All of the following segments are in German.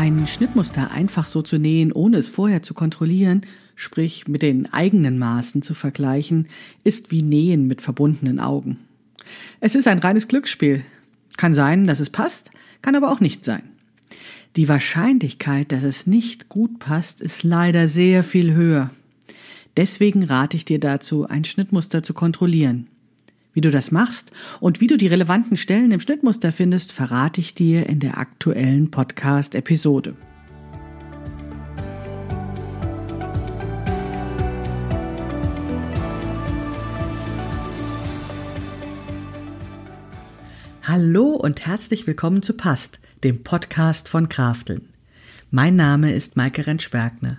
Ein Schnittmuster einfach so zu nähen, ohne es vorher zu kontrollieren, sprich mit den eigenen Maßen zu vergleichen, ist wie Nähen mit verbundenen Augen. Es ist ein reines Glücksspiel. Kann sein, dass es passt, kann aber auch nicht sein. Die Wahrscheinlichkeit, dass es nicht gut passt, ist leider sehr viel höher. Deswegen rate ich dir dazu, ein Schnittmuster zu kontrollieren. Wie du das machst und wie du die relevanten Stellen im Schnittmuster findest, verrate ich dir in der aktuellen Podcast-Episode. Hallo und herzlich willkommen zu Past, dem Podcast von Krafteln. Mein Name ist Maike Rentschbergner.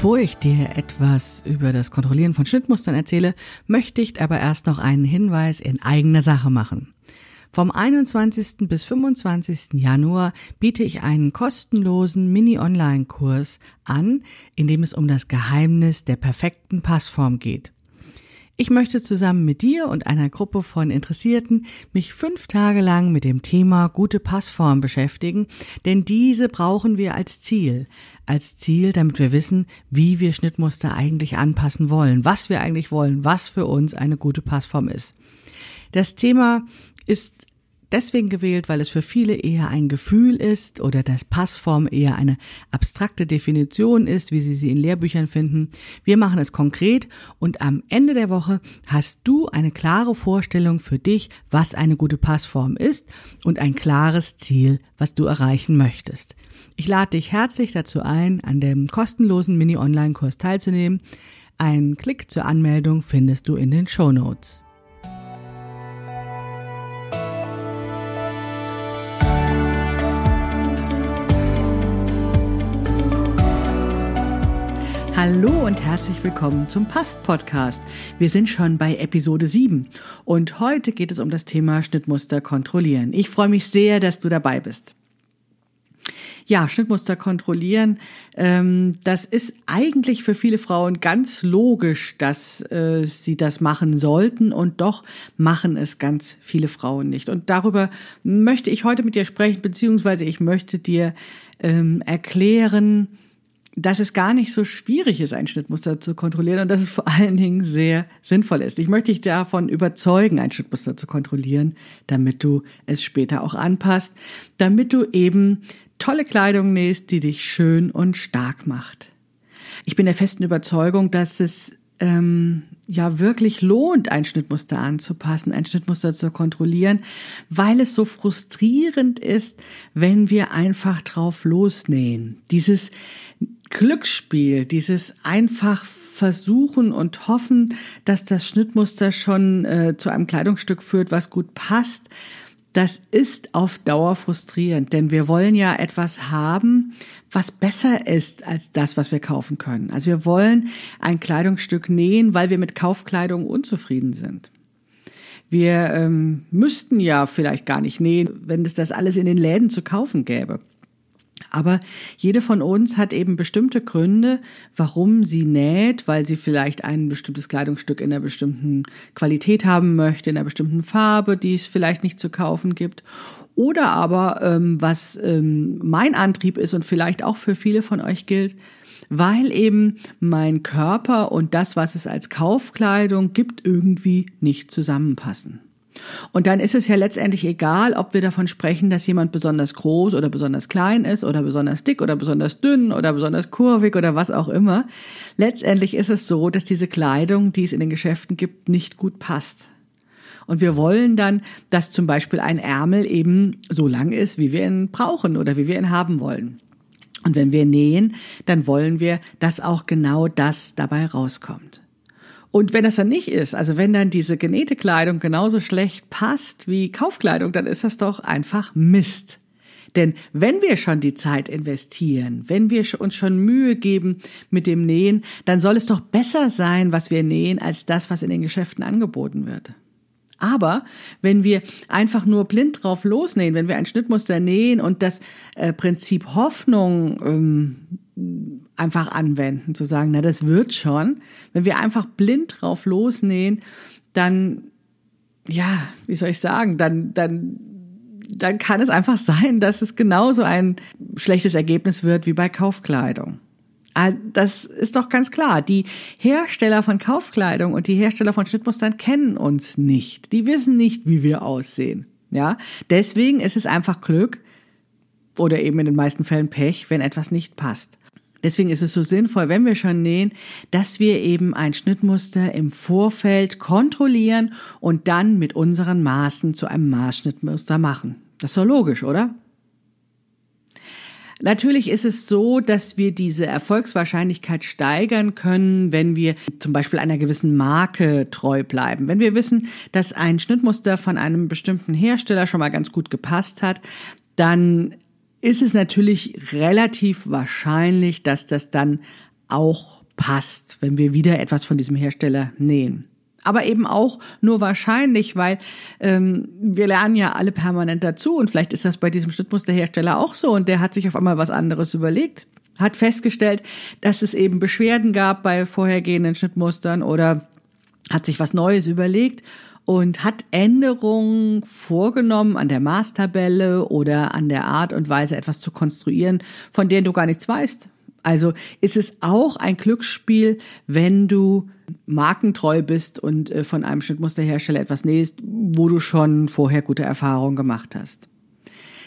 Bevor ich dir etwas über das Kontrollieren von Schnittmustern erzähle, möchte ich aber erst noch einen Hinweis in eigener Sache machen. Vom 21. bis 25. Januar biete ich einen kostenlosen Mini-Online-Kurs an, in dem es um das Geheimnis der perfekten Passform geht. Ich möchte zusammen mit dir und einer Gruppe von Interessierten mich fünf Tage lang mit dem Thema gute Passform beschäftigen, denn diese brauchen wir als Ziel. Als Ziel, damit wir wissen, wie wir Schnittmuster eigentlich anpassen wollen, was wir eigentlich wollen, was für uns eine gute Passform ist. Das Thema ist deswegen gewählt, weil es für viele eher ein Gefühl ist oder das Passform eher eine abstrakte Definition ist, wie Sie sie in Lehrbüchern finden. Wir machen es konkret und am Ende der Woche hast du eine klare Vorstellung für dich, was eine gute Passform ist und ein klares Ziel, was du erreichen möchtest. Ich lade dich herzlich dazu ein, an dem kostenlosen Mini-Online-Kurs teilzunehmen. Einen Klick zur Anmeldung findest du in den Show Notes. Hallo und herzlich willkommen zum Past Podcast. Wir sind schon bei Episode 7 und heute geht es um das Thema Schnittmuster kontrollieren. Ich freue mich sehr, dass du dabei bist. Ja, Schnittmuster kontrollieren, ähm, das ist eigentlich für viele Frauen ganz logisch, dass äh, sie das machen sollten und doch machen es ganz viele Frauen nicht. Und darüber möchte ich heute mit dir sprechen, beziehungsweise ich möchte dir ähm, erklären, dass es gar nicht so schwierig ist, ein Schnittmuster zu kontrollieren und dass es vor allen Dingen sehr sinnvoll ist. Ich möchte dich davon überzeugen, ein Schnittmuster zu kontrollieren, damit du es später auch anpasst, damit du eben tolle Kleidung nähst, die dich schön und stark macht. Ich bin der festen Überzeugung, dass es ähm, ja wirklich lohnt, ein Schnittmuster anzupassen, ein Schnittmuster zu kontrollieren, weil es so frustrierend ist, wenn wir einfach drauf losnähen. Dieses Glücksspiel, dieses einfach versuchen und hoffen, dass das Schnittmuster schon äh, zu einem Kleidungsstück führt, was gut passt, das ist auf Dauer frustrierend, denn wir wollen ja etwas haben, was besser ist als das, was wir kaufen können. Also wir wollen ein Kleidungsstück nähen, weil wir mit Kaufkleidung unzufrieden sind. Wir ähm, müssten ja vielleicht gar nicht nähen, wenn es das alles in den Läden zu kaufen gäbe. Aber jede von uns hat eben bestimmte Gründe, warum sie näht, weil sie vielleicht ein bestimmtes Kleidungsstück in einer bestimmten Qualität haben möchte, in einer bestimmten Farbe, die es vielleicht nicht zu kaufen gibt. Oder aber, ähm, was ähm, mein Antrieb ist und vielleicht auch für viele von euch gilt, weil eben mein Körper und das, was es als Kaufkleidung gibt, irgendwie nicht zusammenpassen. Und dann ist es ja letztendlich egal, ob wir davon sprechen, dass jemand besonders groß oder besonders klein ist oder besonders dick oder besonders dünn oder besonders kurvig oder was auch immer. Letztendlich ist es so, dass diese Kleidung, die es in den Geschäften gibt, nicht gut passt. Und wir wollen dann, dass zum Beispiel ein Ärmel eben so lang ist, wie wir ihn brauchen oder wie wir ihn haben wollen. Und wenn wir nähen, dann wollen wir, dass auch genau das dabei rauskommt. Und wenn das dann nicht ist, also wenn dann diese genähte Kleidung genauso schlecht passt wie Kaufkleidung, dann ist das doch einfach Mist. Denn wenn wir schon die Zeit investieren, wenn wir uns schon Mühe geben mit dem Nähen, dann soll es doch besser sein, was wir nähen, als das, was in den Geschäften angeboten wird. Aber wenn wir einfach nur blind drauf losnähen, wenn wir ein Schnittmuster nähen und das äh, Prinzip Hoffnung ähm, einfach anwenden, zu sagen, na das wird schon, wenn wir einfach blind drauf losnähen, dann ja, wie soll ich sagen, dann dann dann kann es einfach sein, dass es genauso ein schlechtes Ergebnis wird wie bei Kaufkleidung. Ah, das ist doch ganz klar. Die Hersteller von Kaufkleidung und die Hersteller von Schnittmustern kennen uns nicht. Die wissen nicht, wie wir aussehen. Ja, deswegen ist es einfach Glück oder eben in den meisten Fällen Pech, wenn etwas nicht passt. Deswegen ist es so sinnvoll, wenn wir schon nähen, dass wir eben ein Schnittmuster im Vorfeld kontrollieren und dann mit unseren Maßen zu einem Maßschnittmuster machen. Das ist doch logisch, oder? Natürlich ist es so, dass wir diese Erfolgswahrscheinlichkeit steigern können, wenn wir zum Beispiel einer gewissen Marke treu bleiben. Wenn wir wissen, dass ein Schnittmuster von einem bestimmten Hersteller schon mal ganz gut gepasst hat, dann ist es natürlich relativ wahrscheinlich, dass das dann auch passt, wenn wir wieder etwas von diesem Hersteller nähen. Aber eben auch nur wahrscheinlich, weil ähm, wir lernen ja alle permanent dazu und vielleicht ist das bei diesem Schnittmusterhersteller auch so und der hat sich auf einmal was anderes überlegt, hat festgestellt, dass es eben Beschwerden gab bei vorhergehenden Schnittmustern oder hat sich was Neues überlegt und hat Änderungen vorgenommen an der Maßtabelle oder an der Art und Weise etwas zu konstruieren, von denen du gar nichts weißt. Also ist es auch ein Glücksspiel, wenn du markentreu bist und äh, von einem Schnittmusterhersteller etwas nähst, wo du schon vorher gute Erfahrungen gemacht hast.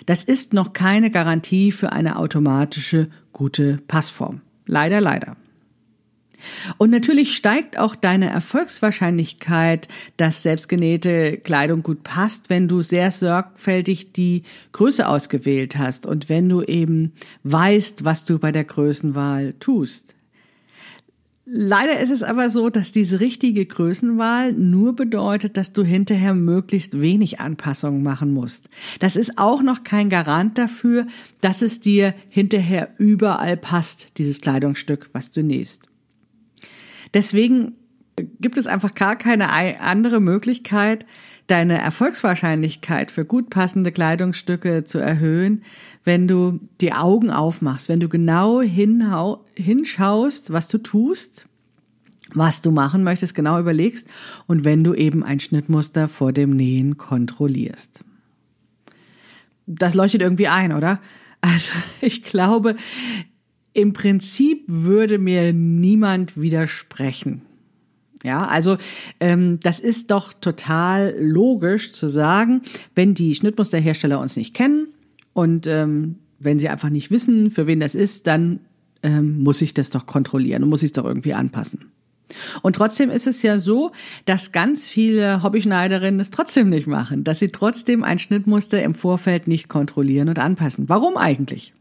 Das ist noch keine Garantie für eine automatische gute Passform. Leider, leider. Und natürlich steigt auch deine Erfolgswahrscheinlichkeit, dass selbstgenähte Kleidung gut passt, wenn du sehr sorgfältig die Größe ausgewählt hast und wenn du eben weißt, was du bei der Größenwahl tust. Leider ist es aber so, dass diese richtige Größenwahl nur bedeutet, dass du hinterher möglichst wenig Anpassungen machen musst. Das ist auch noch kein Garant dafür, dass es dir hinterher überall passt, dieses Kleidungsstück, was du nähst. Deswegen gibt es einfach gar keine andere Möglichkeit, deine Erfolgswahrscheinlichkeit für gut passende Kleidungsstücke zu erhöhen, wenn du die Augen aufmachst, wenn du genau hinschaust, was du tust, was du machen möchtest, genau überlegst und wenn du eben ein Schnittmuster vor dem Nähen kontrollierst. Das leuchtet irgendwie ein, oder? Also ich glaube, im Prinzip würde mir niemand widersprechen. Ja, also ähm, das ist doch total logisch zu sagen, wenn die Schnittmusterhersteller uns nicht kennen und ähm, wenn sie einfach nicht wissen, für wen das ist, dann ähm, muss ich das doch kontrollieren und muss ich es doch irgendwie anpassen. Und trotzdem ist es ja so, dass ganz viele Hobbyschneiderinnen es trotzdem nicht machen, dass sie trotzdem ein Schnittmuster im Vorfeld nicht kontrollieren und anpassen. Warum eigentlich?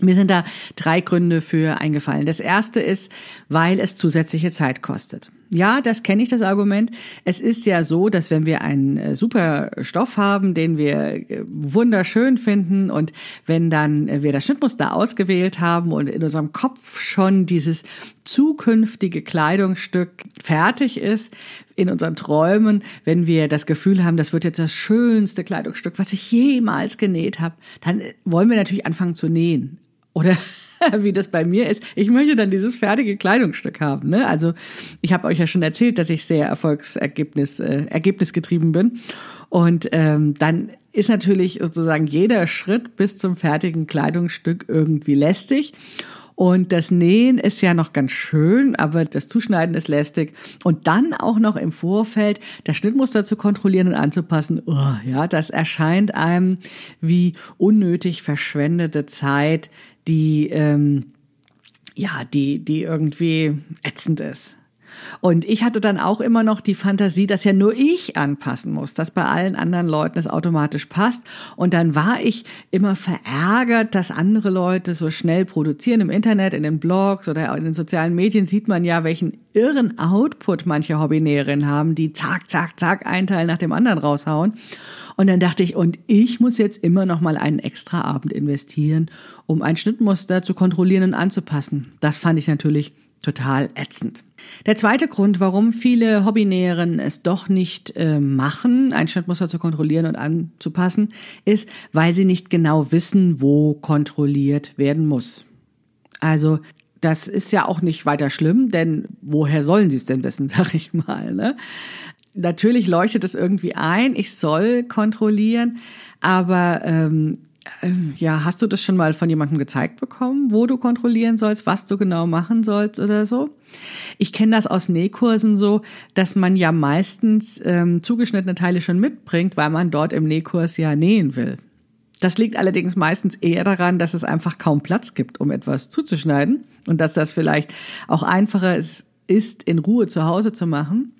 Mir sind da drei Gründe für eingefallen. Das erste ist, weil es zusätzliche Zeit kostet. Ja, das kenne ich, das Argument. Es ist ja so, dass wenn wir einen äh, super Stoff haben, den wir äh, wunderschön finden und wenn dann äh, wir das Schnittmuster ausgewählt haben und in unserem Kopf schon dieses zukünftige Kleidungsstück fertig ist, in unseren Träumen, wenn wir das Gefühl haben, das wird jetzt das schönste Kleidungsstück, was ich jemals genäht habe, dann wollen wir natürlich anfangen zu nähen. Oder wie das bei mir ist. Ich möchte dann dieses fertige Kleidungsstück haben. Ne? Also ich habe euch ja schon erzählt, dass ich sehr Erfolgsergebnis äh, ergebnisgetrieben bin. Und ähm, dann ist natürlich sozusagen jeder Schritt bis zum fertigen Kleidungsstück irgendwie lästig. Und das Nähen ist ja noch ganz schön, aber das Zuschneiden ist lästig. Und dann auch noch im Vorfeld das Schnittmuster zu kontrollieren und anzupassen, oh, ja, das erscheint einem wie unnötig verschwendete Zeit, die, ähm, ja, die, die irgendwie ätzend ist. Und ich hatte dann auch immer noch die Fantasie, dass ja nur ich anpassen muss, dass bei allen anderen Leuten es automatisch passt. Und dann war ich immer verärgert, dass andere Leute so schnell produzieren im Internet, in den Blogs oder in den sozialen Medien sieht man ja, welchen irren Output manche Hobbynäherinnen haben, die zack, zack, zack, einen Teil nach dem anderen raushauen. Und dann dachte ich, und ich muss jetzt immer noch mal einen extra Abend investieren, um ein Schnittmuster zu kontrollieren und anzupassen. Das fand ich natürlich total ätzend. Der zweite Grund, warum viele Hobbynäherinnen es doch nicht äh, machen, ein Schnittmuster zu kontrollieren und anzupassen, ist, weil sie nicht genau wissen, wo kontrolliert werden muss. Also das ist ja auch nicht weiter schlimm, denn woher sollen sie es denn wissen, sag ich mal. Ne? Natürlich leuchtet es irgendwie ein, ich soll kontrollieren, aber ähm, ähm, ja, hast du das schon mal von jemandem gezeigt bekommen, wo du kontrollieren sollst, was du genau machen sollst oder so? Ich kenne das aus Nähkursen so, dass man ja meistens ähm, zugeschnittene Teile schon mitbringt, weil man dort im Nähkurs ja nähen will. Das liegt allerdings meistens eher daran, dass es einfach kaum Platz gibt, um etwas zuzuschneiden und dass das vielleicht auch einfacher ist, ist in Ruhe zu Hause zu machen.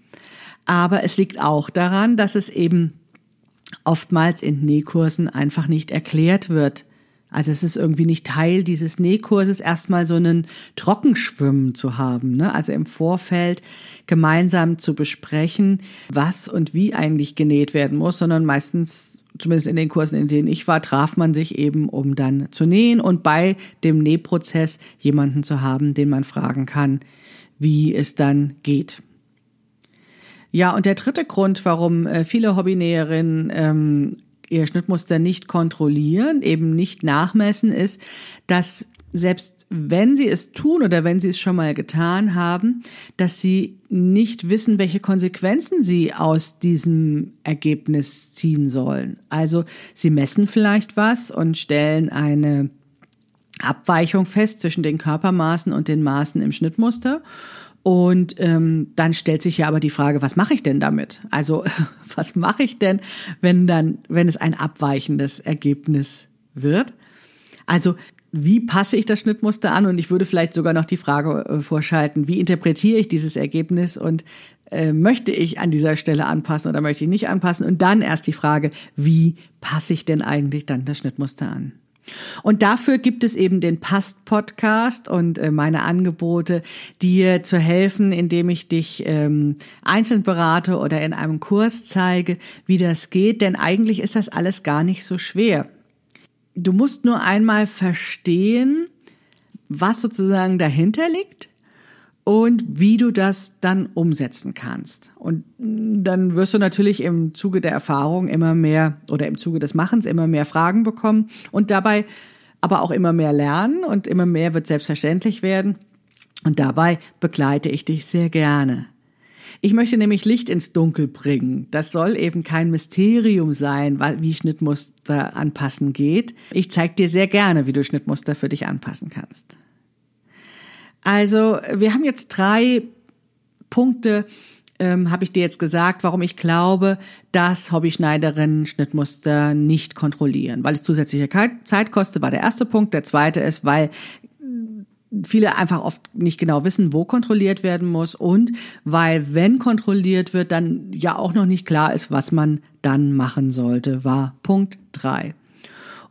Aber es liegt auch daran, dass es eben oftmals in Nähkursen einfach nicht erklärt wird. Also es ist irgendwie nicht Teil dieses Nähkurses, erstmal so einen Trockenschwimmen zu haben. Ne? Also im Vorfeld gemeinsam zu besprechen, was und wie eigentlich genäht werden muss, sondern meistens, zumindest in den Kursen, in denen ich war, traf man sich eben, um dann zu nähen und bei dem Nähprozess jemanden zu haben, den man fragen kann, wie es dann geht. Ja, und der dritte Grund, warum äh, viele Hobbynäherinnen ähm, ihr Schnittmuster nicht kontrollieren, eben nicht nachmessen, ist, dass selbst wenn sie es tun oder wenn sie es schon mal getan haben, dass sie nicht wissen, welche Konsequenzen sie aus diesem Ergebnis ziehen sollen. Also sie messen vielleicht was und stellen eine Abweichung fest zwischen den Körpermaßen und den Maßen im Schnittmuster und ähm, dann stellt sich ja aber die Frage, was mache ich denn damit? Also was mache ich denn, wenn dann, wenn es ein abweichendes Ergebnis wird? Also wie passe ich das Schnittmuster an? Und ich würde vielleicht sogar noch die Frage äh, vorschalten, wie interpretiere ich dieses Ergebnis und äh, möchte ich an dieser Stelle anpassen oder möchte ich nicht anpassen? Und dann erst die Frage, wie passe ich denn eigentlich dann das Schnittmuster an? Und dafür gibt es eben den Past-Podcast und äh, meine Angebote, dir zu helfen, indem ich dich ähm, einzeln berate oder in einem Kurs zeige, wie das geht. Denn eigentlich ist das alles gar nicht so schwer. Du musst nur einmal verstehen, was sozusagen dahinter liegt und wie du das dann umsetzen kannst. Und dann wirst du natürlich im Zuge der Erfahrung immer mehr oder im Zuge des Machens immer mehr Fragen bekommen und dabei aber auch immer mehr lernen und immer mehr wird selbstverständlich werden. Und dabei begleite ich dich sehr gerne. Ich möchte nämlich Licht ins Dunkel bringen. Das soll eben kein Mysterium sein, wie Schnittmuster anpassen geht. Ich zeige dir sehr gerne, wie du Schnittmuster für dich anpassen kannst. Also wir haben jetzt drei Punkte, ähm, habe ich dir jetzt gesagt, warum ich glaube, dass Hobbyschneiderinnen Schnittmuster nicht kontrollieren. Weil es zusätzliche Zeit kostet, war der erste Punkt. Der zweite ist, weil viele einfach oft nicht genau wissen, wo kontrolliert werden muss und weil, wenn kontrolliert wird, dann ja auch noch nicht klar ist, was man dann machen sollte, war Punkt drei.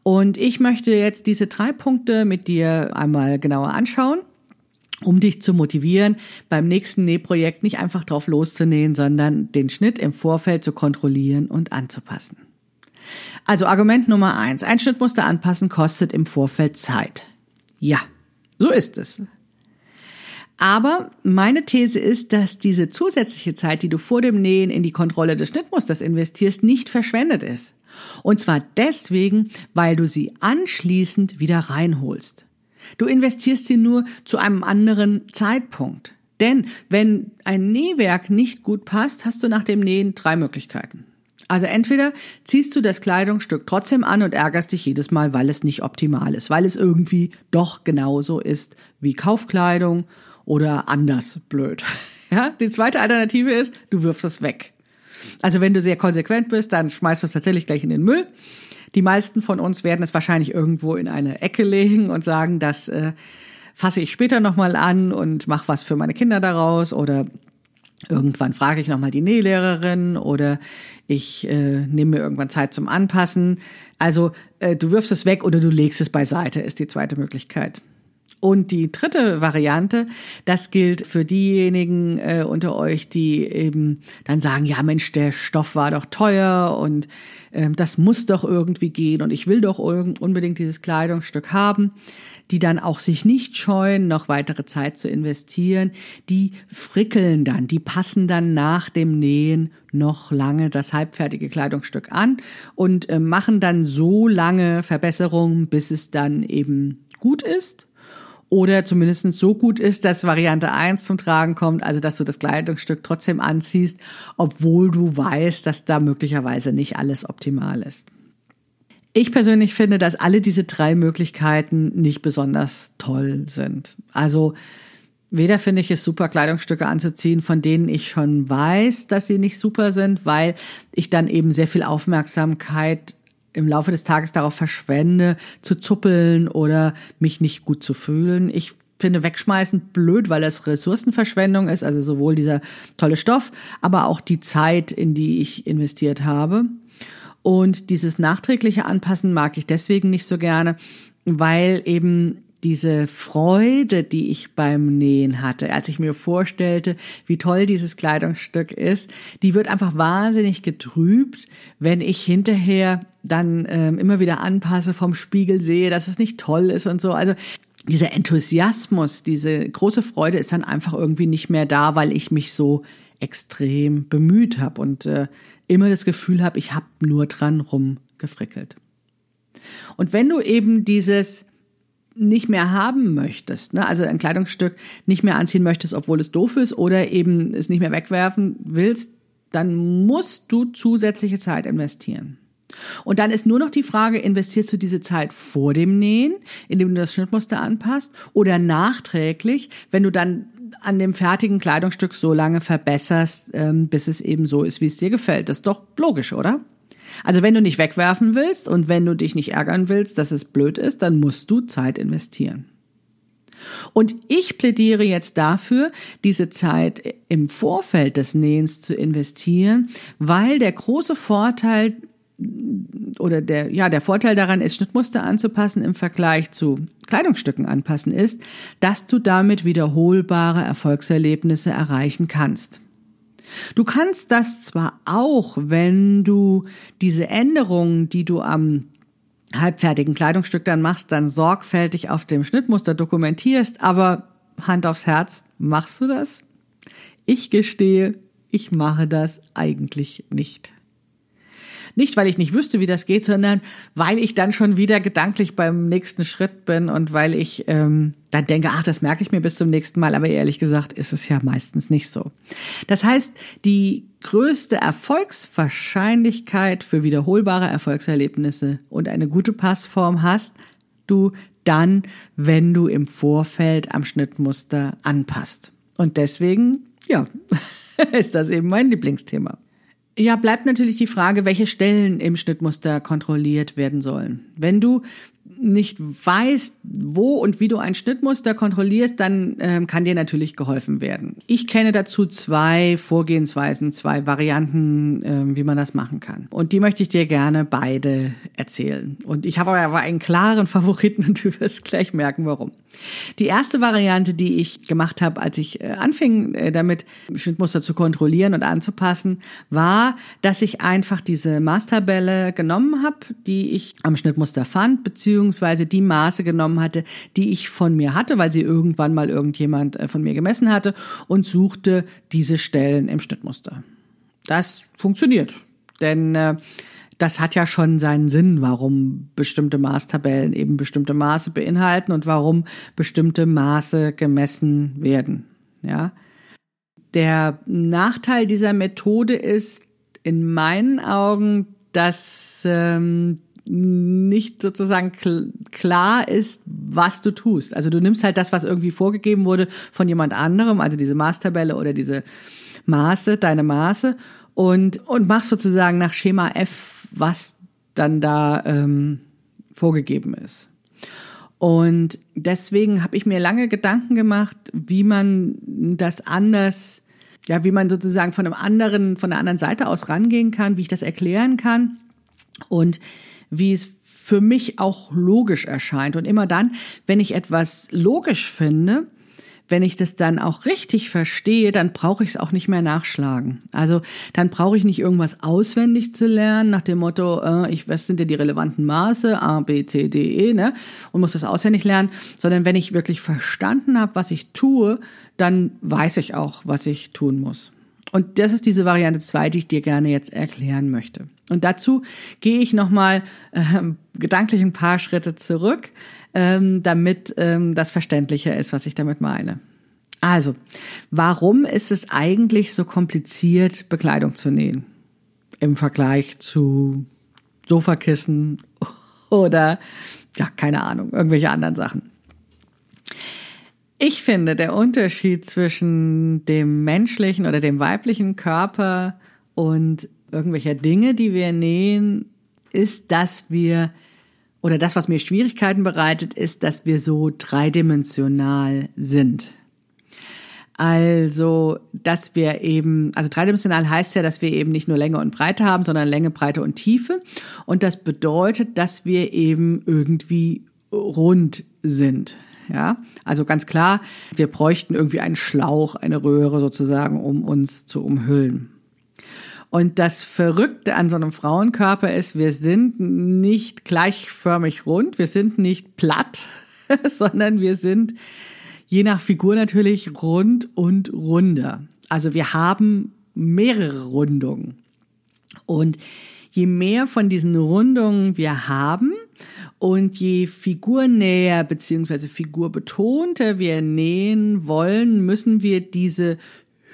Und ich möchte jetzt diese drei Punkte mit dir einmal genauer anschauen um dich zu motivieren, beim nächsten Nähprojekt nicht einfach drauf loszunähen, sondern den Schnitt im Vorfeld zu kontrollieren und anzupassen. Also Argument Nummer eins. Ein Schnittmuster anpassen kostet im Vorfeld Zeit. Ja, so ist es. Aber meine These ist, dass diese zusätzliche Zeit, die du vor dem Nähen in die Kontrolle des Schnittmusters investierst, nicht verschwendet ist. Und zwar deswegen, weil du sie anschließend wieder reinholst. Du investierst sie nur zu einem anderen Zeitpunkt. Denn wenn ein Nähwerk nicht gut passt, hast du nach dem Nähen drei Möglichkeiten. Also entweder ziehst du das Kleidungsstück trotzdem an und ärgerst dich jedes Mal, weil es nicht optimal ist, weil es irgendwie doch genauso ist wie Kaufkleidung oder anders blöd. Ja, die zweite Alternative ist, du wirfst es weg. Also wenn du sehr konsequent bist, dann schmeißt du es tatsächlich gleich in den Müll. Die meisten von uns werden es wahrscheinlich irgendwo in eine Ecke legen und sagen, das äh, fasse ich später nochmal an und mache was für meine Kinder daraus oder Irgendwann frage ich nochmal die Nählehrerin oder ich äh, nehme mir irgendwann Zeit zum Anpassen. Also äh, du wirfst es weg oder du legst es beiseite, ist die zweite Möglichkeit. Und die dritte Variante, das gilt für diejenigen äh, unter euch, die eben dann sagen, ja Mensch, der Stoff war doch teuer und äh, das muss doch irgendwie gehen und ich will doch unbedingt dieses Kleidungsstück haben die dann auch sich nicht scheuen, noch weitere Zeit zu investieren, die frickeln dann, die passen dann nach dem Nähen noch lange das halbfertige Kleidungsstück an und äh, machen dann so lange Verbesserungen, bis es dann eben gut ist oder zumindest so gut ist, dass Variante 1 zum Tragen kommt, also dass du das Kleidungsstück trotzdem anziehst, obwohl du weißt, dass da möglicherweise nicht alles optimal ist. Ich persönlich finde, dass alle diese drei Möglichkeiten nicht besonders toll sind. Also weder finde ich es super, Kleidungsstücke anzuziehen, von denen ich schon weiß, dass sie nicht super sind, weil ich dann eben sehr viel Aufmerksamkeit im Laufe des Tages darauf verschwende, zu zuppeln oder mich nicht gut zu fühlen. Ich finde wegschmeißen blöd, weil es Ressourcenverschwendung ist, also sowohl dieser tolle Stoff, aber auch die Zeit, in die ich investiert habe. Und dieses nachträgliche Anpassen mag ich deswegen nicht so gerne, weil eben diese Freude, die ich beim Nähen hatte, als ich mir vorstellte, wie toll dieses Kleidungsstück ist, die wird einfach wahnsinnig getrübt, wenn ich hinterher dann ähm, immer wieder anpasse, vom Spiegel sehe, dass es nicht toll ist und so. Also dieser Enthusiasmus, diese große Freude ist dann einfach irgendwie nicht mehr da, weil ich mich so extrem bemüht habe und äh, immer das Gefühl habe, ich habe nur dran rumgefrickelt. Und wenn du eben dieses nicht mehr haben möchtest, ne, also ein Kleidungsstück nicht mehr anziehen möchtest, obwohl es doof ist, oder eben es nicht mehr wegwerfen willst, dann musst du zusätzliche Zeit investieren. Und dann ist nur noch die Frage, investierst du diese Zeit vor dem Nähen, indem du das Schnittmuster anpasst, oder nachträglich, wenn du dann an dem fertigen Kleidungsstück so lange verbesserst, ähm, bis es eben so ist, wie es dir gefällt. Das ist doch logisch, oder? Also wenn du nicht wegwerfen willst und wenn du dich nicht ärgern willst, dass es blöd ist, dann musst du Zeit investieren. Und ich plädiere jetzt dafür, diese Zeit im Vorfeld des Nähens zu investieren, weil der große Vorteil oder der, ja, der Vorteil daran ist, Schnittmuster anzupassen im Vergleich zu Kleidungsstücken anpassen ist, dass du damit wiederholbare Erfolgserlebnisse erreichen kannst. Du kannst das zwar auch, wenn du diese Änderungen, die du am halbfertigen Kleidungsstück dann machst, dann sorgfältig auf dem Schnittmuster dokumentierst, aber Hand aufs Herz, machst du das? Ich gestehe, ich mache das eigentlich nicht. Nicht, weil ich nicht wüsste, wie das geht, sondern weil ich dann schon wieder gedanklich beim nächsten Schritt bin und weil ich ähm, dann denke, ach, das merke ich mir bis zum nächsten Mal. Aber ehrlich gesagt ist es ja meistens nicht so. Das heißt, die größte Erfolgswahrscheinlichkeit für wiederholbare Erfolgserlebnisse und eine gute Passform hast du dann, wenn du im Vorfeld am Schnittmuster anpasst. Und deswegen, ja, ist das eben mein Lieblingsthema. Ja, bleibt natürlich die Frage, welche Stellen im Schnittmuster kontrolliert werden sollen. Wenn du nicht weißt, wo und wie du ein Schnittmuster kontrollierst, dann ähm, kann dir natürlich geholfen werden. Ich kenne dazu zwei Vorgehensweisen, zwei Varianten, ähm, wie man das machen kann. Und die möchte ich dir gerne beide erzählen. Und ich habe aber einen klaren Favoriten und du wirst gleich merken, warum. Die erste Variante, die ich gemacht habe, als ich äh, anfing, äh, damit Schnittmuster zu kontrollieren und anzupassen, war, dass ich einfach diese Maßtabelle genommen habe, die ich am Schnittmuster fand, beziehungsweise beziehungsweise die Maße genommen hatte, die ich von mir hatte, weil sie irgendwann mal irgendjemand äh, von mir gemessen hatte und suchte diese Stellen im Schnittmuster. Das funktioniert, denn äh, das hat ja schon seinen Sinn, warum bestimmte Maßtabellen eben bestimmte Maße beinhalten und warum bestimmte Maße gemessen werden. Ja. Der Nachteil dieser Methode ist in meinen Augen, dass ähm, nicht sozusagen klar ist, was du tust. Also du nimmst halt das, was irgendwie vorgegeben wurde von jemand anderem, also diese Maßtabelle oder diese Maße, deine Maße und, und machst sozusagen nach Schema F, was dann da ähm, vorgegeben ist. Und deswegen habe ich mir lange Gedanken gemacht, wie man das anders ja, wie man sozusagen von einem anderen, von der anderen Seite aus rangehen kann, wie ich das erklären kann und wie es für mich auch logisch erscheint. Und immer dann, wenn ich etwas logisch finde, wenn ich das dann auch richtig verstehe, dann brauche ich es auch nicht mehr nachschlagen. Also dann brauche ich nicht irgendwas auswendig zu lernen nach dem Motto, äh, ich, was sind denn die relevanten Maße, A, B, C, D, E, ne? Und muss das auswendig lernen, sondern wenn ich wirklich verstanden habe, was ich tue, dann weiß ich auch, was ich tun muss. Und das ist diese Variante 2, die ich dir gerne jetzt erklären möchte. Und dazu gehe ich nochmal äh, gedanklich ein paar Schritte zurück, ähm, damit ähm, das verständlicher ist, was ich damit meine. Also, warum ist es eigentlich so kompliziert, Bekleidung zu nähen? Im Vergleich zu Sofakissen oder, ja, keine Ahnung, irgendwelche anderen Sachen. Ich finde, der Unterschied zwischen dem menschlichen oder dem weiblichen Körper und irgendwelcher Dinge, die wir nähen, ist, dass wir, oder das, was mir Schwierigkeiten bereitet, ist, dass wir so dreidimensional sind. Also, dass wir eben, also dreidimensional heißt ja, dass wir eben nicht nur Länge und Breite haben, sondern Länge, Breite und Tiefe. Und das bedeutet, dass wir eben irgendwie rund sind. Ja, also ganz klar, wir bräuchten irgendwie einen Schlauch, eine Röhre sozusagen, um uns zu umhüllen. Und das Verrückte an so einem Frauenkörper ist, wir sind nicht gleichförmig rund, wir sind nicht platt, sondern wir sind je nach Figur natürlich rund und runder. Also wir haben mehrere Rundungen. Und je mehr von diesen Rundungen wir haben und je figurnäher bzw. figurbetonter wir nähen wollen, müssen wir diese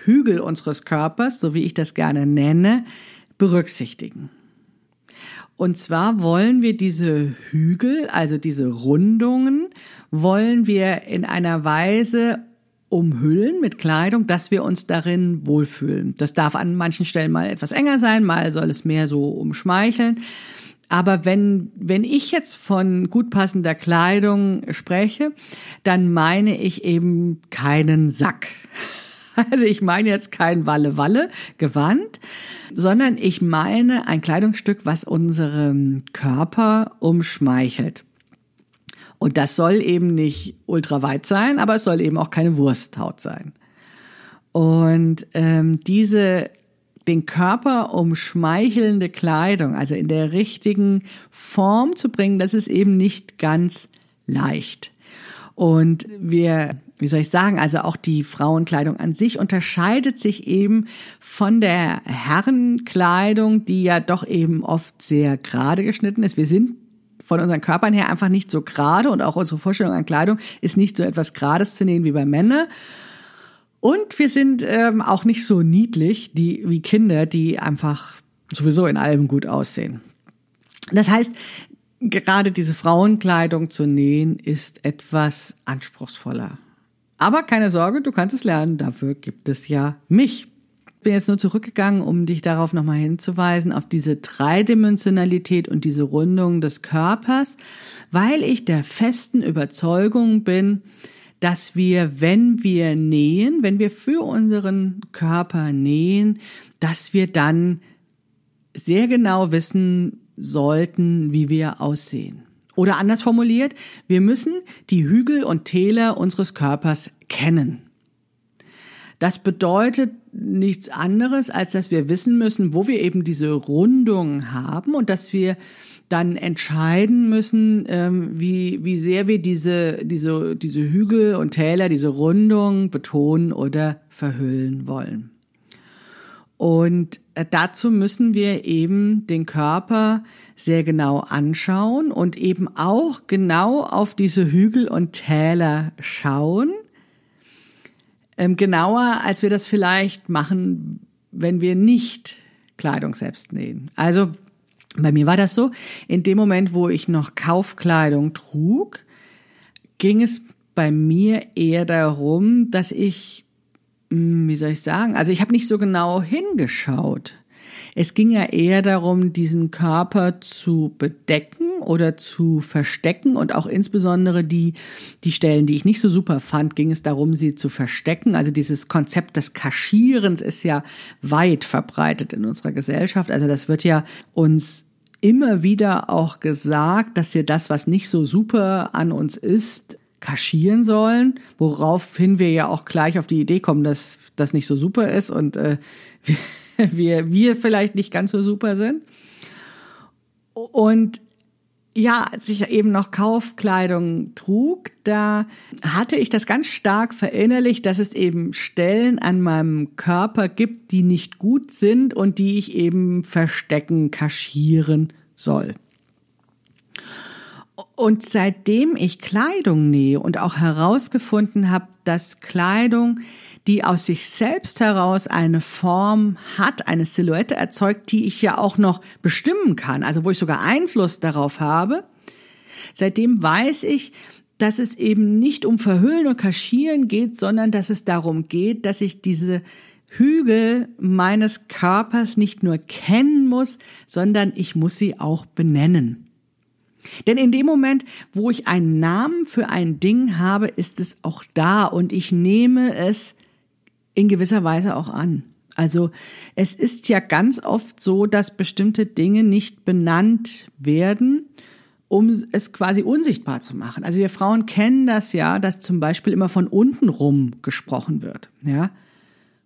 Hügel unseres Körpers, so wie ich das gerne nenne, berücksichtigen. Und zwar wollen wir diese Hügel, also diese Rundungen, wollen wir in einer Weise umhüllen mit Kleidung, dass wir uns darin wohlfühlen. Das darf an manchen Stellen mal etwas enger sein, mal soll es mehr so umschmeicheln. Aber wenn, wenn ich jetzt von gut passender Kleidung spreche, dann meine ich eben keinen Sack. Also ich meine jetzt kein Walle-Walle-Gewand, sondern ich meine ein Kleidungsstück, was unserem Körper umschmeichelt. Und das soll eben nicht ultra weit sein, aber es soll eben auch keine Wursthaut sein. Und ähm, diese den Körper umschmeichelnde Kleidung, also in der richtigen Form zu bringen, das ist eben nicht ganz leicht. Und wir, wie soll ich sagen, also auch die Frauenkleidung an sich unterscheidet sich eben von der Herrenkleidung, die ja doch eben oft sehr gerade geschnitten ist. Wir sind von unseren Körpern her einfach nicht so gerade und auch unsere Vorstellung an Kleidung ist nicht so etwas Gerades zu nähen wie bei Männern. Und wir sind ähm, auch nicht so niedlich die, wie Kinder, die einfach sowieso in allem gut aussehen. Das heißt, gerade diese Frauenkleidung zu nähen ist etwas anspruchsvoller. Aber keine Sorge, du kannst es lernen, dafür gibt es ja mich bin jetzt nur zurückgegangen, um dich darauf nochmal hinzuweisen, auf diese Dreidimensionalität und diese Rundung des Körpers, weil ich der festen Überzeugung bin, dass wir, wenn wir nähen, wenn wir für unseren Körper nähen, dass wir dann sehr genau wissen sollten, wie wir aussehen. Oder anders formuliert, wir müssen die Hügel und Täler unseres Körpers kennen. Das bedeutet nichts anderes, als dass wir wissen müssen, wo wir eben diese Rundung haben und dass wir dann entscheiden müssen, ähm, wie, wie sehr wir diese, diese, diese Hügel und Täler, diese Rundung betonen oder verhüllen wollen. Und äh, dazu müssen wir eben den Körper sehr genau anschauen und eben auch genau auf diese Hügel und Täler schauen ähm, genauer, als wir das vielleicht machen, wenn wir nicht Kleidung selbst nähen. Also bei mir war das so, in dem Moment, wo ich noch Kaufkleidung trug, ging es bei mir eher darum, dass ich, hm, wie soll ich sagen, also ich habe nicht so genau hingeschaut. Es ging ja eher darum, diesen Körper zu bedecken oder zu verstecken und auch insbesondere die, die Stellen, die ich nicht so super fand, ging es darum, sie zu verstecken. Also dieses Konzept des Kaschierens ist ja weit verbreitet in unserer Gesellschaft. Also das wird ja uns immer wieder auch gesagt, dass wir das, was nicht so super an uns ist, kaschieren sollen, woraufhin wir ja auch gleich auf die Idee kommen, dass das nicht so super ist und äh, wir, wir, wir vielleicht nicht ganz so super sind. Und ja, als ich eben noch Kaufkleidung trug, da hatte ich das ganz stark verinnerlicht, dass es eben Stellen an meinem Körper gibt, die nicht gut sind und die ich eben verstecken, kaschieren soll. Und seitdem ich Kleidung nähe und auch herausgefunden habe, dass Kleidung, die aus sich selbst heraus eine Form hat, eine Silhouette erzeugt, die ich ja auch noch bestimmen kann, also wo ich sogar Einfluss darauf habe, seitdem weiß ich, dass es eben nicht um Verhüllen und Kaschieren geht, sondern dass es darum geht, dass ich diese Hügel meines Körpers nicht nur kennen muss, sondern ich muss sie auch benennen. Denn in dem Moment, wo ich einen Namen für ein Ding habe, ist es auch da und ich nehme es in gewisser Weise auch an. Also es ist ja ganz oft so, dass bestimmte Dinge nicht benannt werden, um es quasi unsichtbar zu machen. Also wir Frauen kennen das ja, dass zum Beispiel immer von unten rum gesprochen wird. Ja,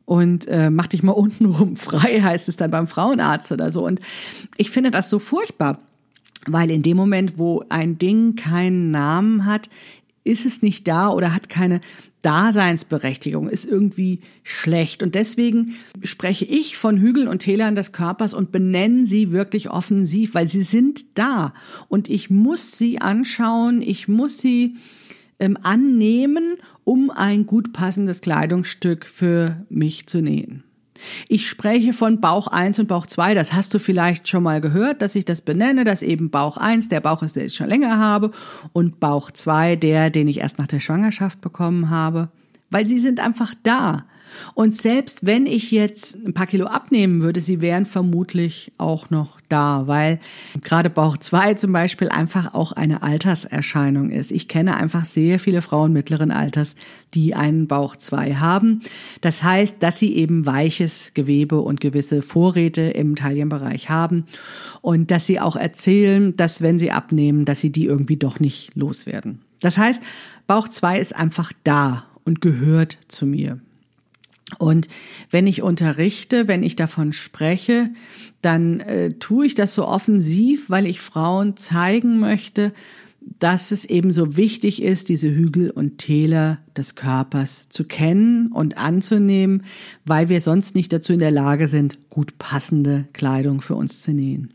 und äh, mach dich mal untenrum frei, heißt es dann beim Frauenarzt oder so. Und ich finde das so furchtbar. Weil in dem Moment, wo ein Ding keinen Namen hat, ist es nicht da oder hat keine Daseinsberechtigung, ist irgendwie schlecht. Und deswegen spreche ich von Hügeln und Tälern des Körpers und benenne sie wirklich offensiv, weil sie sind da. Und ich muss sie anschauen, ich muss sie ähm, annehmen, um ein gut passendes Kleidungsstück für mich zu nähen. Ich spreche von Bauch 1 und Bauch 2. Das hast du vielleicht schon mal gehört, dass ich das benenne, dass eben Bauch 1 der Bauch ist, der ich schon länger habe und Bauch 2 der, den ich erst nach der Schwangerschaft bekommen habe. Weil sie sind einfach da. Und selbst wenn ich jetzt ein paar Kilo abnehmen würde, sie wären vermutlich auch noch da, weil gerade Bauch 2 zum Beispiel einfach auch eine Alterserscheinung ist. Ich kenne einfach sehr viele Frauen mittleren Alters, die einen Bauch 2 haben. Das heißt, dass sie eben weiches Gewebe und gewisse Vorräte im Taillenbereich haben und dass sie auch erzählen, dass wenn sie abnehmen, dass sie die irgendwie doch nicht loswerden. Das heißt, Bauch 2 ist einfach da und gehört zu mir. Und wenn ich unterrichte, wenn ich davon spreche, dann äh, tue ich das so offensiv, weil ich Frauen zeigen möchte, dass es eben so wichtig ist, diese Hügel und Täler des Körpers zu kennen und anzunehmen, weil wir sonst nicht dazu in der Lage sind, gut passende Kleidung für uns zu nähen.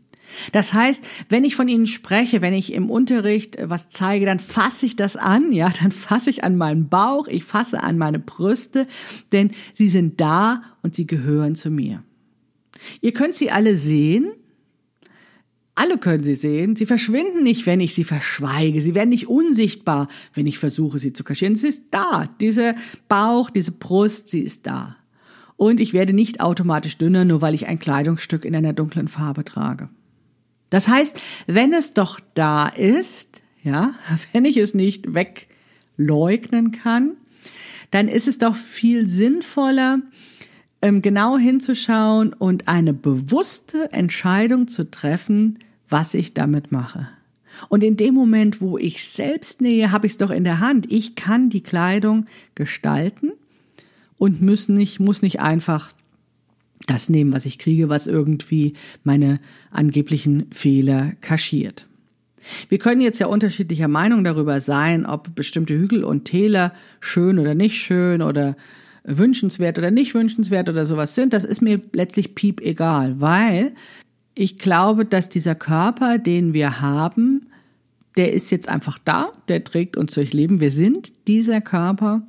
Das heißt, wenn ich von ihnen spreche, wenn ich im Unterricht äh, was zeige, dann fasse ich das an, ja, dann fasse ich an meinen Bauch, ich fasse an meine Brüste, denn sie sind da und sie gehören zu mir. Ihr könnt sie alle sehen. Alle können sie sehen. Sie verschwinden nicht, wenn ich sie verschweige. Sie werden nicht unsichtbar, wenn ich versuche, sie zu kaschieren. Sie ist da. Dieser Bauch, diese Brust, sie ist da. Und ich werde nicht automatisch dünner, nur weil ich ein Kleidungsstück in einer dunklen Farbe trage. Das heißt, wenn es doch da ist, ja, wenn ich es nicht wegleugnen kann, dann ist es doch viel sinnvoller, ähm, genau hinzuschauen und eine bewusste Entscheidung zu treffen, was ich damit mache. Und in dem Moment, wo ich selbst nähe, habe ich es doch in der Hand. Ich kann die Kleidung gestalten und muss nicht, muss nicht einfach das nehmen, was ich kriege, was irgendwie meine angeblichen Fehler kaschiert. Wir können jetzt ja unterschiedlicher Meinung darüber sein, ob bestimmte Hügel und Täler schön oder nicht schön oder wünschenswert oder nicht wünschenswert oder sowas sind. Das ist mir letztlich piep egal, weil ich glaube, dass dieser Körper, den wir haben, der ist jetzt einfach da, der trägt uns durch Leben. Wir sind dieser Körper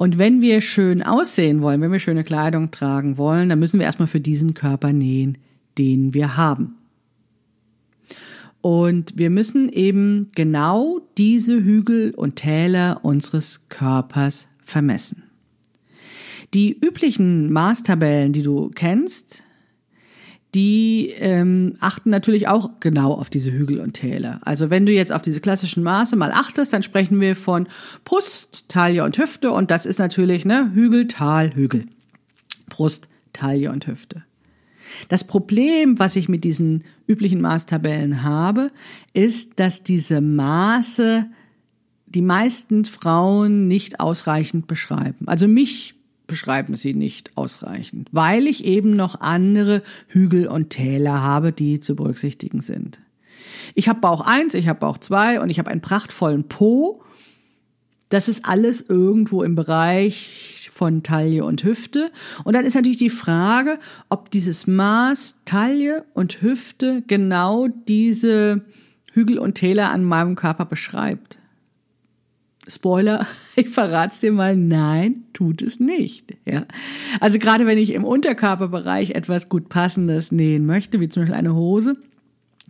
und wenn wir schön aussehen wollen, wenn wir schöne Kleidung tragen wollen, dann müssen wir erstmal für diesen Körper nähen, den wir haben. Und wir müssen eben genau diese Hügel und Täler unseres Körpers vermessen. Die üblichen Maßtabellen, die du kennst, die ähm, achten natürlich auch genau auf diese Hügel und Täler. Also wenn du jetzt auf diese klassischen Maße mal achtest, dann sprechen wir von Brust, Taille und Hüfte und das ist natürlich ne, Hügel, Tal, Hügel. Brust, Taille und Hüfte. Das Problem, was ich mit diesen üblichen Maßtabellen habe, ist, dass diese Maße die meisten Frauen nicht ausreichend beschreiben. Also mich beschreiben sie nicht ausreichend, weil ich eben noch andere Hügel und Täler habe, die zu berücksichtigen sind. Ich habe Bauch 1, ich habe Bauch 2 und ich habe einen prachtvollen Po. Das ist alles irgendwo im Bereich von Taille und Hüfte. Und dann ist natürlich die Frage, ob dieses Maß Taille und Hüfte genau diese Hügel und Täler an meinem Körper beschreibt. Spoiler, ich verrate es dir mal, nein, tut es nicht. Ja. Also gerade wenn ich im Unterkörperbereich etwas gut passendes nähen möchte, wie zum Beispiel eine Hose,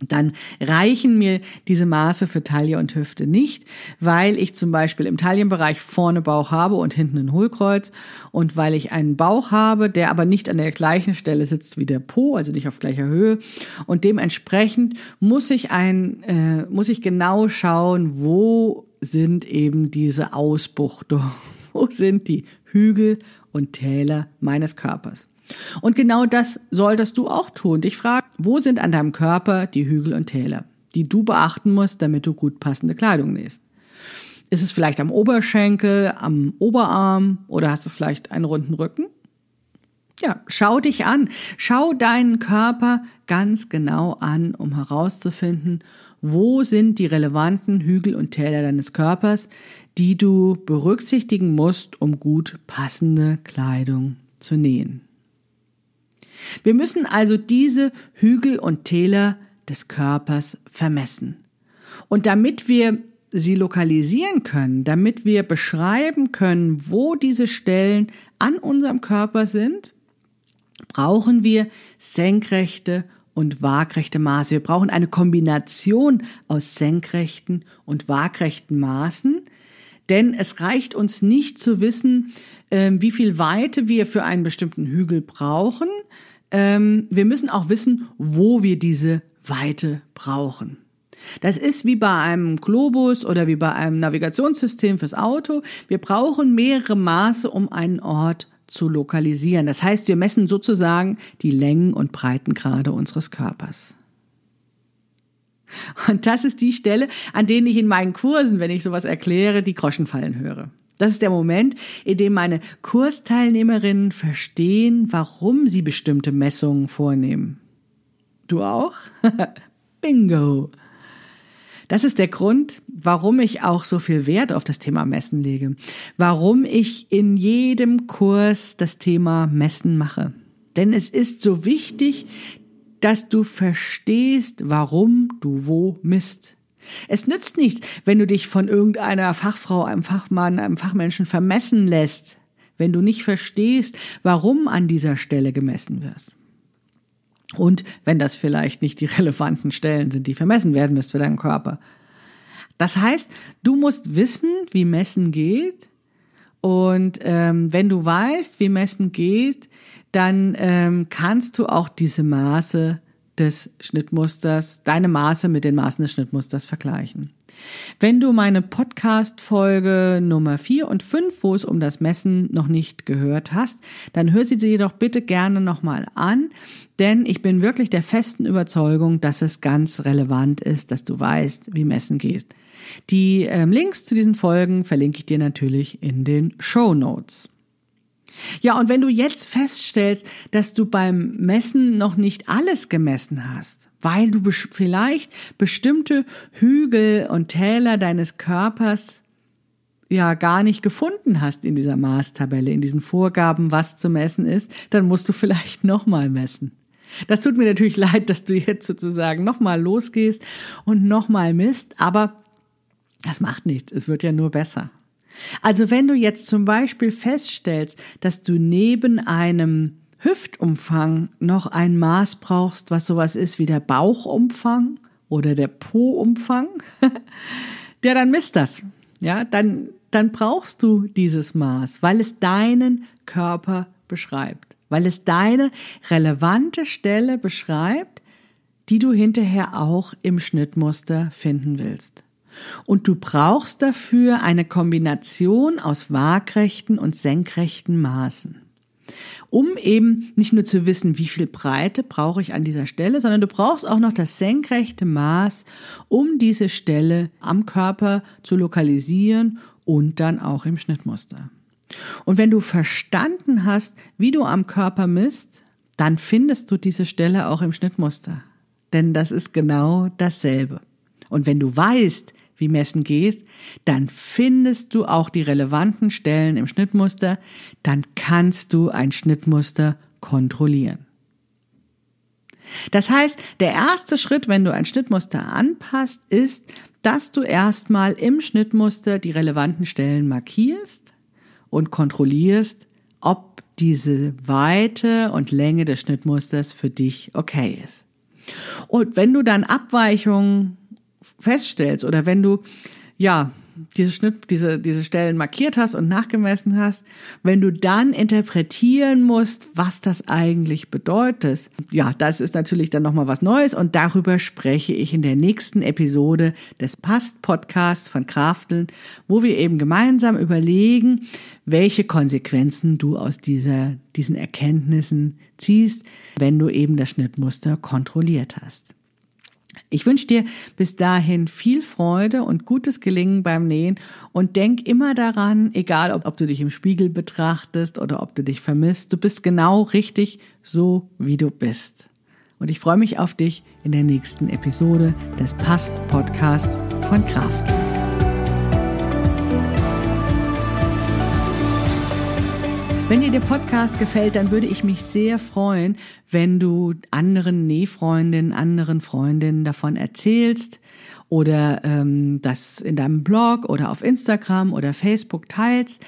dann reichen mir diese Maße für Taille und Hüfte nicht, weil ich zum Beispiel im Taillenbereich vorne Bauch habe und hinten ein Hohlkreuz und weil ich einen Bauch habe, der aber nicht an der gleichen Stelle sitzt wie der Po, also nicht auf gleicher Höhe und dementsprechend muss ich ein, äh, muss ich genau schauen, wo sind eben diese Ausbuchtungen? Wo sind die Hügel und Täler meines Körpers? Und genau das solltest du auch tun. Dich fragen, wo sind an deinem Körper die Hügel und Täler, die du beachten musst, damit du gut passende Kleidung nähst? Ist es vielleicht am Oberschenkel, am Oberarm oder hast du vielleicht einen runden Rücken? Ja, schau dich an. Schau deinen Körper ganz genau an, um herauszufinden, wo sind die relevanten Hügel und Täler deines Körpers, die du berücksichtigen musst, um gut passende Kleidung zu nähen. Wir müssen also diese Hügel und Täler des Körpers vermessen. Und damit wir sie lokalisieren können, damit wir beschreiben können, wo diese Stellen an unserem Körper sind, brauchen wir senkrechte und waagrechte Maße. Wir brauchen eine Kombination aus senkrechten und waagrechten Maßen, denn es reicht uns nicht zu wissen, ähm, wie viel Weite wir für einen bestimmten Hügel brauchen. Ähm, wir müssen auch wissen, wo wir diese Weite brauchen. Das ist wie bei einem Globus oder wie bei einem Navigationssystem fürs Auto. Wir brauchen mehrere Maße, um einen Ort zu lokalisieren. Das heißt, wir messen sozusagen die Längen und Breitengrade unseres Körpers. Und das ist die Stelle, an denen ich in meinen Kursen, wenn ich sowas erkläre, die Groschen fallen höre. Das ist der Moment, in dem meine Kursteilnehmerinnen verstehen, warum sie bestimmte Messungen vornehmen. Du auch? Bingo! Das ist der Grund, warum ich auch so viel Wert auf das Thema Messen lege. Warum ich in jedem Kurs das Thema Messen mache. Denn es ist so wichtig, dass du verstehst, warum du wo misst. Es nützt nichts, wenn du dich von irgendeiner Fachfrau, einem Fachmann, einem Fachmenschen vermessen lässt, wenn du nicht verstehst, warum an dieser Stelle gemessen wird. Und wenn das vielleicht nicht die relevanten Stellen sind, die vermessen werden müsst für deinen Körper. Das heißt, du musst wissen, wie Messen geht. Und ähm, wenn du weißt, wie Messen geht, dann ähm, kannst du auch diese Maße des Schnittmusters, deine Maße mit den Maßen des Schnittmusters vergleichen. Wenn du meine Podcast-Folge Nummer 4 und 5, wo es um das Messen noch nicht gehört hast, dann hör sie dir doch bitte gerne nochmal an, denn ich bin wirklich der festen Überzeugung, dass es ganz relevant ist, dass du weißt, wie Messen geht. Die äh, Links zu diesen Folgen verlinke ich dir natürlich in den Show Notes. Ja, und wenn du jetzt feststellst, dass du beim Messen noch nicht alles gemessen hast, weil du vielleicht bestimmte Hügel und Täler deines Körpers ja gar nicht gefunden hast in dieser Maßtabelle, in diesen Vorgaben, was zu messen ist, dann musst du vielleicht nochmal messen. Das tut mir natürlich leid, dass du jetzt sozusagen nochmal losgehst und nochmal misst, aber das macht nichts. Es wird ja nur besser. Also wenn du jetzt zum Beispiel feststellst, dass du neben einem Hüftumfang noch ein Maß brauchst, was sowas ist wie der Bauchumfang oder der Po-Umfang, ja, dann misst das. Ja, dann, dann brauchst du dieses Maß, weil es deinen Körper beschreibt. weil es deine relevante Stelle beschreibt, die du hinterher auch im Schnittmuster finden willst. Und du brauchst dafür eine Kombination aus waagrechten und senkrechten Maßen. Um eben nicht nur zu wissen, wie viel Breite brauche ich an dieser Stelle, sondern du brauchst auch noch das senkrechte Maß, um diese Stelle am Körper zu lokalisieren und dann auch im Schnittmuster. Und wenn du verstanden hast, wie du am Körper misst, dann findest du diese Stelle auch im Schnittmuster. Denn das ist genau dasselbe. Und wenn du weißt, wie Messen gehst, dann findest du auch die relevanten Stellen im Schnittmuster, dann kannst du ein Schnittmuster kontrollieren. Das heißt, der erste Schritt, wenn du ein Schnittmuster anpasst, ist, dass du erstmal im Schnittmuster die relevanten Stellen markierst und kontrollierst, ob diese Weite und Länge des Schnittmusters für dich okay ist. Und wenn du dann Abweichungen feststellst oder wenn du ja diese Schnitt, diese, diese Stellen markiert hast und nachgemessen hast, wenn du dann interpretieren musst, was das eigentlich bedeutet, ja, das ist natürlich dann nochmal was Neues und darüber spreche ich in der nächsten Episode des Past-Podcasts von Krafteln, wo wir eben gemeinsam überlegen, welche Konsequenzen du aus dieser, diesen Erkenntnissen ziehst, wenn du eben das Schnittmuster kontrolliert hast. Ich wünsche dir bis dahin viel Freude und gutes Gelingen beim Nähen und denk immer daran, egal ob, ob, du dich im Spiegel betrachtest oder ob du dich vermisst, du bist genau richtig so, wie du bist. Und ich freue mich auf dich in der nächsten Episode des Past Podcasts von Kraft. Wenn dir der Podcast gefällt, dann würde ich mich sehr freuen, wenn du anderen Nähfreundinnen, anderen Freundinnen davon erzählst oder ähm, das in deinem Blog oder auf Instagram oder Facebook teilst.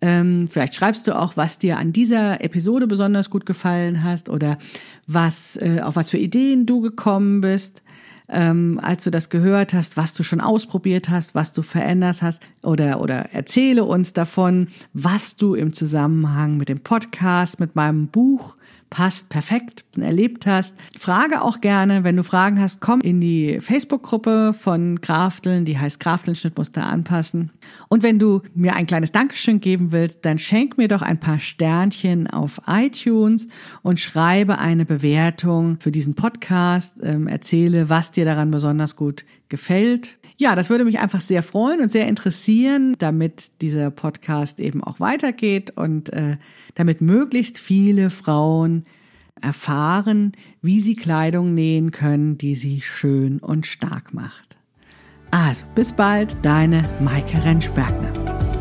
Ähm, vielleicht schreibst du auch, was dir an dieser Episode besonders gut gefallen hast oder was, äh, auf was für Ideen du gekommen bist ähm, als du das gehört hast, was du schon ausprobiert hast, was du verändert hast oder, oder erzähle uns davon, was du im Zusammenhang mit dem Podcast, mit meinem Buch passt perfekt erlebt hast. Frage auch gerne, wenn du Fragen hast, komm in die Facebook-Gruppe von Krafteln, die heißt Krafteln Schnittmuster anpassen. Und wenn du mir ein kleines Dankeschön geben willst, dann schenk mir doch ein paar Sternchen auf iTunes und schreibe eine Bewertung für diesen Podcast, ähm, erzähle, was dir daran besonders gut gefällt. Ja, das würde mich einfach sehr freuen und sehr interessieren, damit dieser Podcast eben auch weitergeht und äh, damit möglichst viele Frauen erfahren, wie sie Kleidung nähen können, die sie schön und stark macht. Also, bis bald, deine Maike Rentschbergner.